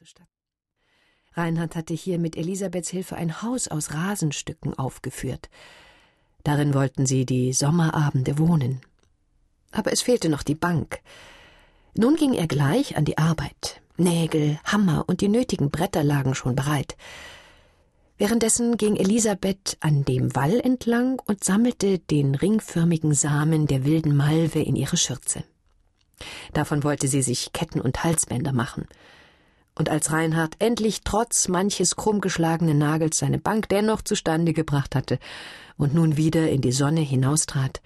zustatten. Reinhard hatte hier mit Elisabeths Hilfe ein Haus aus Rasenstücken aufgeführt. Darin wollten sie die Sommerabende wohnen. Aber es fehlte noch die Bank. Nun ging er gleich an die Arbeit. Nägel, Hammer und die nötigen Bretter lagen schon bereit. Währenddessen ging Elisabeth an dem Wall entlang und sammelte den ringförmigen Samen der wilden Malve in ihre Schürze. Davon wollte sie sich Ketten und Halsbänder machen. Und als Reinhard endlich trotz manches krummgeschlagenen Nagels seine Bank dennoch zustande gebracht hatte und nun wieder in die Sonne hinaustrat,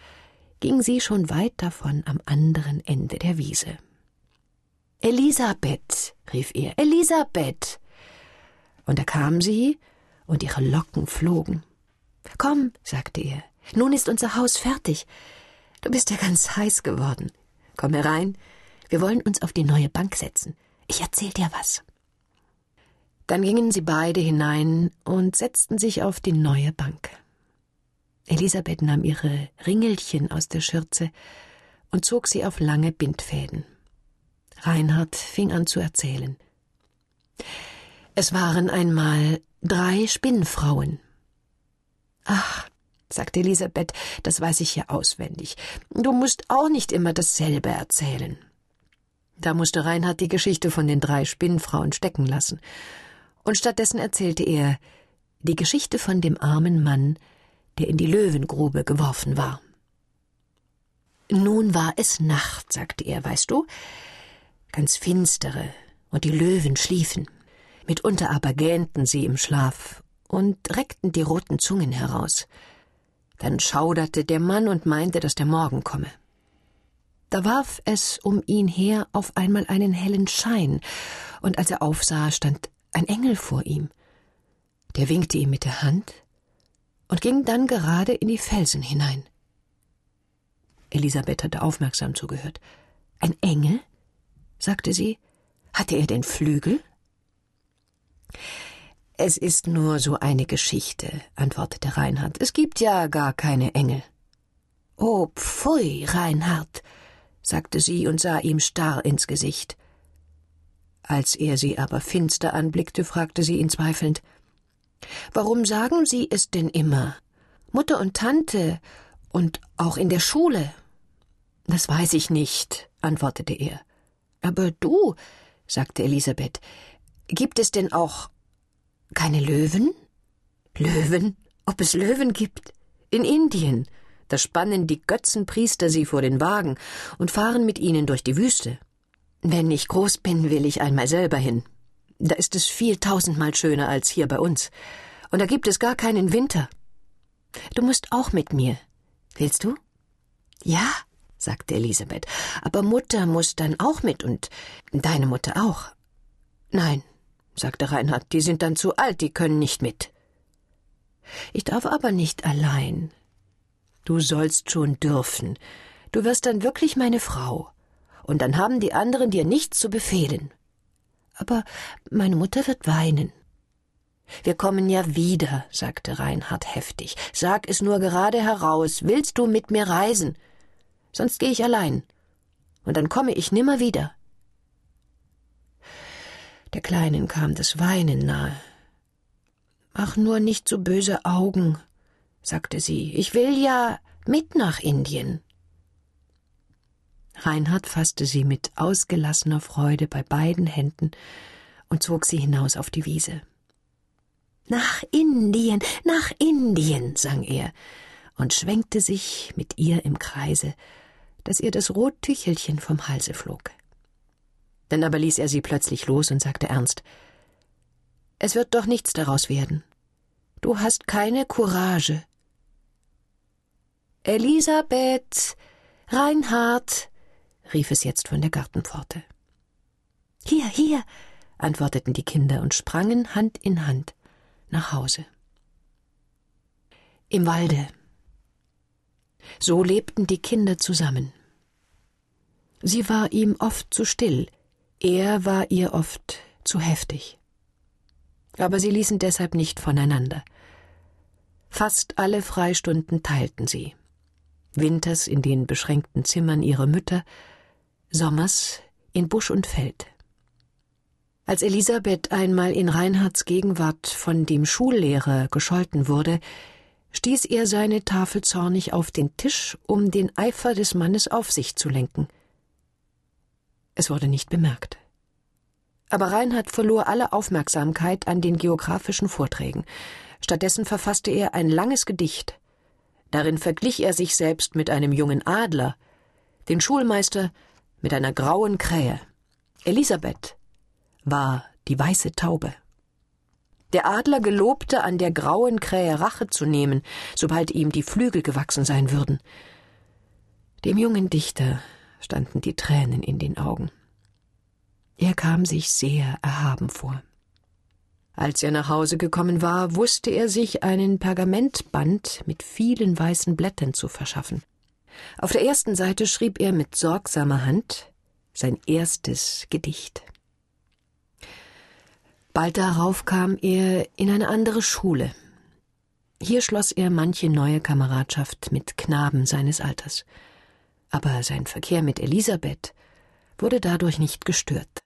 ging sie schon weit davon am anderen Ende der Wiese. Elisabeth, rief er, Elisabeth. Und da kam sie, und ihre Locken flogen. Komm, sagte er, nun ist unser Haus fertig. Du bist ja ganz heiß geworden. Komm herein, wir wollen uns auf die neue Bank setzen. Ich erzähl dir was. Dann gingen sie beide hinein und setzten sich auf die neue Bank. Elisabeth nahm ihre Ringelchen aus der Schürze und zog sie auf lange Bindfäden. Reinhard fing an zu erzählen. Es waren einmal drei Spinnfrauen. Ach, sagte Elisabeth, das weiß ich ja auswendig. Du musst auch nicht immer dasselbe erzählen. Da musste Reinhard die Geschichte von den drei Spinnfrauen stecken lassen. Und stattdessen erzählte er die Geschichte von dem armen Mann, der in die Löwengrube geworfen war. Nun war es Nacht, sagte er, weißt du, ganz finstere, und die Löwen schliefen. Mitunter aber gähnten sie im Schlaf und reckten die roten Zungen heraus. Dann schauderte der Mann und meinte, dass der Morgen komme. Da warf es um ihn her auf einmal einen hellen Schein, und als er aufsah, stand ein Engel vor ihm. Der winkte ihm mit der Hand und ging dann gerade in die Felsen hinein. Elisabeth hatte aufmerksam zugehört. Ein Engel? sagte sie. Hatte er denn Flügel? Es ist nur so eine Geschichte, antwortete Reinhard. Es gibt ja gar keine Engel. Oh, pfui, Reinhard, sagte sie und sah ihm starr ins Gesicht. Als er sie aber finster anblickte, fragte sie ihn zweifelnd Warum sagen Sie es denn immer? Mutter und Tante und auch in der Schule. Das weiß ich nicht, antwortete er. Aber du, sagte Elisabeth, gibt es denn auch keine Löwen? Löwen? Ob es Löwen gibt? In Indien. Da spannen die Götzenpriester sie vor den Wagen und fahren mit ihnen durch die Wüste. Wenn ich groß bin, will ich einmal selber hin. Da ist es viel tausendmal schöner als hier bei uns. Und da gibt es gar keinen Winter. Du musst auch mit mir. Willst du? Ja, sagte Elisabeth. Aber Mutter muss dann auch mit und deine Mutter auch. Nein, sagte Reinhard, die sind dann zu alt, die können nicht mit. Ich darf aber nicht allein. Du sollst schon dürfen. Du wirst dann wirklich meine Frau. Und dann haben die anderen dir nichts zu befehlen. Aber meine Mutter wird weinen. Wir kommen ja wieder, sagte Reinhard heftig. Sag es nur gerade heraus. Willst du mit mir reisen? Sonst gehe ich allein. Und dann komme ich nimmer wieder. Der Kleinen kam das Weinen nahe. Mach nur nicht so böse Augen, sagte sie. Ich will ja mit nach Indien. Reinhard fasste sie mit ausgelassener Freude bei beiden Händen und zog sie hinaus auf die Wiese. Nach Indien, nach Indien, sang er und schwenkte sich mit ihr im Kreise, dass ihr das Rottüchelchen vom Halse flog. Dann aber ließ er sie plötzlich los und sagte ernst Es wird doch nichts daraus werden. Du hast keine Courage. Elisabeth, Reinhard, rief es jetzt von der Gartenpforte. Hier, hier, antworteten die Kinder und sprangen Hand in Hand nach Hause. Im Walde. So lebten die Kinder zusammen. Sie war ihm oft zu still, er war ihr oft zu heftig. Aber sie ließen deshalb nicht voneinander. Fast alle Freistunden teilten sie. Winters in den beschränkten Zimmern ihrer Mütter, sommers in Busch und Feld. Als Elisabeth einmal in Reinhards Gegenwart von dem Schullehrer gescholten wurde, stieß er seine Tafel zornig auf den Tisch, um den Eifer des Mannes auf sich zu lenken. Es wurde nicht bemerkt. Aber Reinhard verlor alle Aufmerksamkeit an den geographischen Vorträgen. Stattdessen verfasste er ein langes Gedicht. Darin verglich er sich selbst mit einem jungen Adler, den Schulmeister mit einer grauen Krähe. Elisabeth war die weiße Taube. Der Adler gelobte, an der grauen Krähe Rache zu nehmen, sobald ihm die Flügel gewachsen sein würden. Dem jungen Dichter standen die Tränen in den Augen. Er kam sich sehr erhaben vor. Als er nach Hause gekommen war, wusste er sich einen Pergamentband mit vielen weißen Blättern zu verschaffen. Auf der ersten Seite schrieb er mit sorgsamer Hand sein erstes Gedicht. Bald darauf kam er in eine andere Schule. Hier schloss er manche neue Kameradschaft mit Knaben seines Alters. Aber sein Verkehr mit Elisabeth wurde dadurch nicht gestört.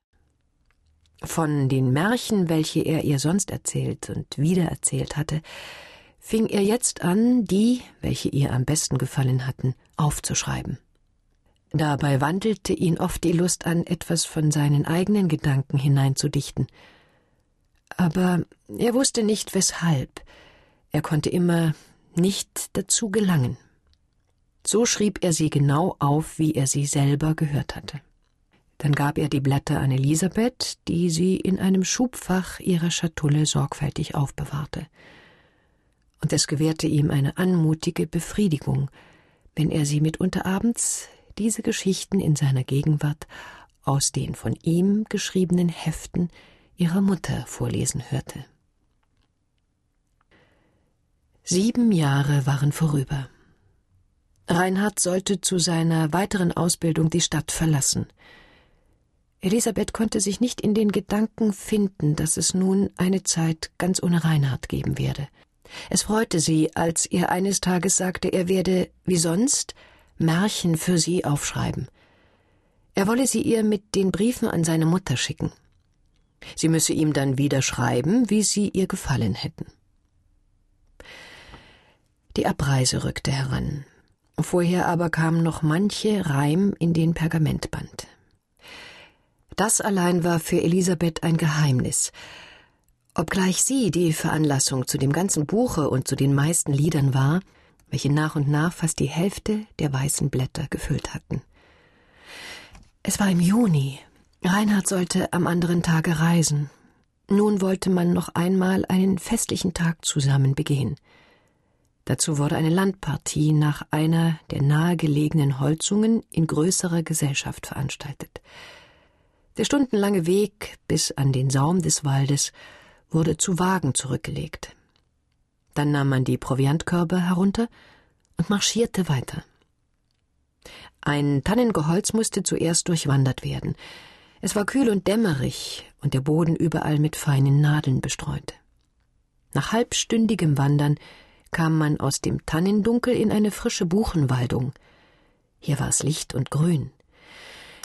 Von den Märchen, welche er ihr sonst erzählt und wiedererzählt hatte, fing er jetzt an, die, welche ihr am besten gefallen hatten, aufzuschreiben. Dabei wandelte ihn oft die Lust an, etwas von seinen eigenen Gedanken hineinzudichten – aber er wusste nicht weshalb. Er konnte immer nicht dazu gelangen. So schrieb er sie genau auf, wie er sie selber gehört hatte. Dann gab er die Blätter an Elisabeth, die sie in einem Schubfach ihrer Schatulle sorgfältig aufbewahrte. Und es gewährte ihm eine anmutige Befriedigung, wenn er sie mitunter abends diese Geschichten in seiner Gegenwart aus den von ihm geschriebenen Heften ihrer Mutter vorlesen hörte. Sieben Jahre waren vorüber. Reinhard sollte zu seiner weiteren Ausbildung die Stadt verlassen. Elisabeth konnte sich nicht in den Gedanken finden, dass es nun eine Zeit ganz ohne Reinhard geben werde. Es freute sie, als er eines Tages sagte, er werde, wie sonst, Märchen für sie aufschreiben. Er wolle sie ihr mit den Briefen an seine Mutter schicken. Sie müsse ihm dann wieder schreiben, wie sie ihr gefallen hätten. Die Abreise rückte heran. Vorher aber kam noch manche Reim in den Pergamentband. Das allein war für Elisabeth ein Geheimnis. Obgleich sie die Veranlassung zu dem ganzen Buche und zu den meisten Liedern war, welche nach und nach fast die Hälfte der weißen Blätter gefüllt hatten. Es war im Juni, Reinhard sollte am anderen Tage reisen. Nun wollte man noch einmal einen festlichen Tag zusammen begehen. Dazu wurde eine Landpartie nach einer der nahegelegenen Holzungen in größerer Gesellschaft veranstaltet. Der stundenlange Weg bis an den Saum des Waldes wurde zu Wagen zurückgelegt. Dann nahm man die Proviantkörbe herunter und marschierte weiter. Ein Tannengeholz musste zuerst durchwandert werden. Es war kühl und dämmerig und der Boden überall mit feinen Nadeln bestreut. Nach halbstündigem Wandern kam man aus dem Tannendunkel in eine frische Buchenwaldung. Hier war es licht und grün.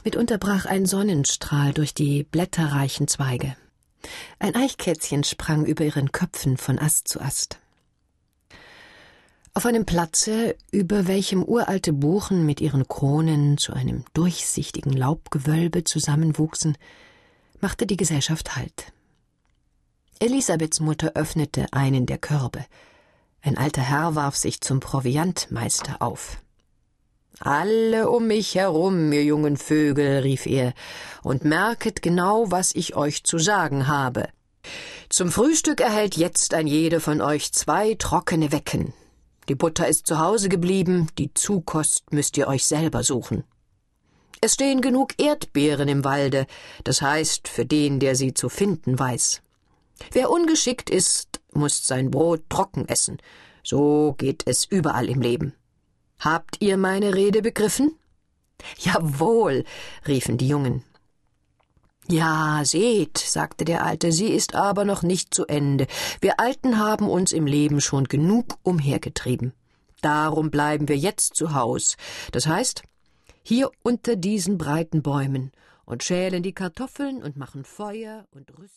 Mitunter brach ein Sonnenstrahl durch die blätterreichen Zweige. Ein Eichkätzchen sprang über ihren Köpfen von Ast zu Ast. Auf einem Platze, über welchem uralte Buchen mit ihren Kronen zu einem durchsichtigen Laubgewölbe zusammenwuchsen, machte die Gesellschaft Halt. Elisabeths Mutter öffnete einen der Körbe. Ein alter Herr warf sich zum Proviantmeister auf. Alle um mich herum, ihr jungen Vögel, rief er, und merket genau, was ich euch zu sagen habe. Zum Frühstück erhält jetzt ein jeder von euch zwei trockene Wecken, die Butter ist zu Hause geblieben, die Zukost müsst ihr euch selber suchen. Es stehen genug Erdbeeren im Walde, das heißt für den, der sie zu finden weiß. Wer ungeschickt ist, muss sein Brot trocken essen. So geht es überall im Leben. Habt ihr meine Rede begriffen? Jawohl, riefen die Jungen. Ja, seht, sagte der Alte, sie ist aber noch nicht zu Ende. Wir Alten haben uns im Leben schon genug umhergetrieben. Darum bleiben wir jetzt zu Haus. Das heißt, hier unter diesen breiten Bäumen und schälen die Kartoffeln und machen Feuer und rüsten.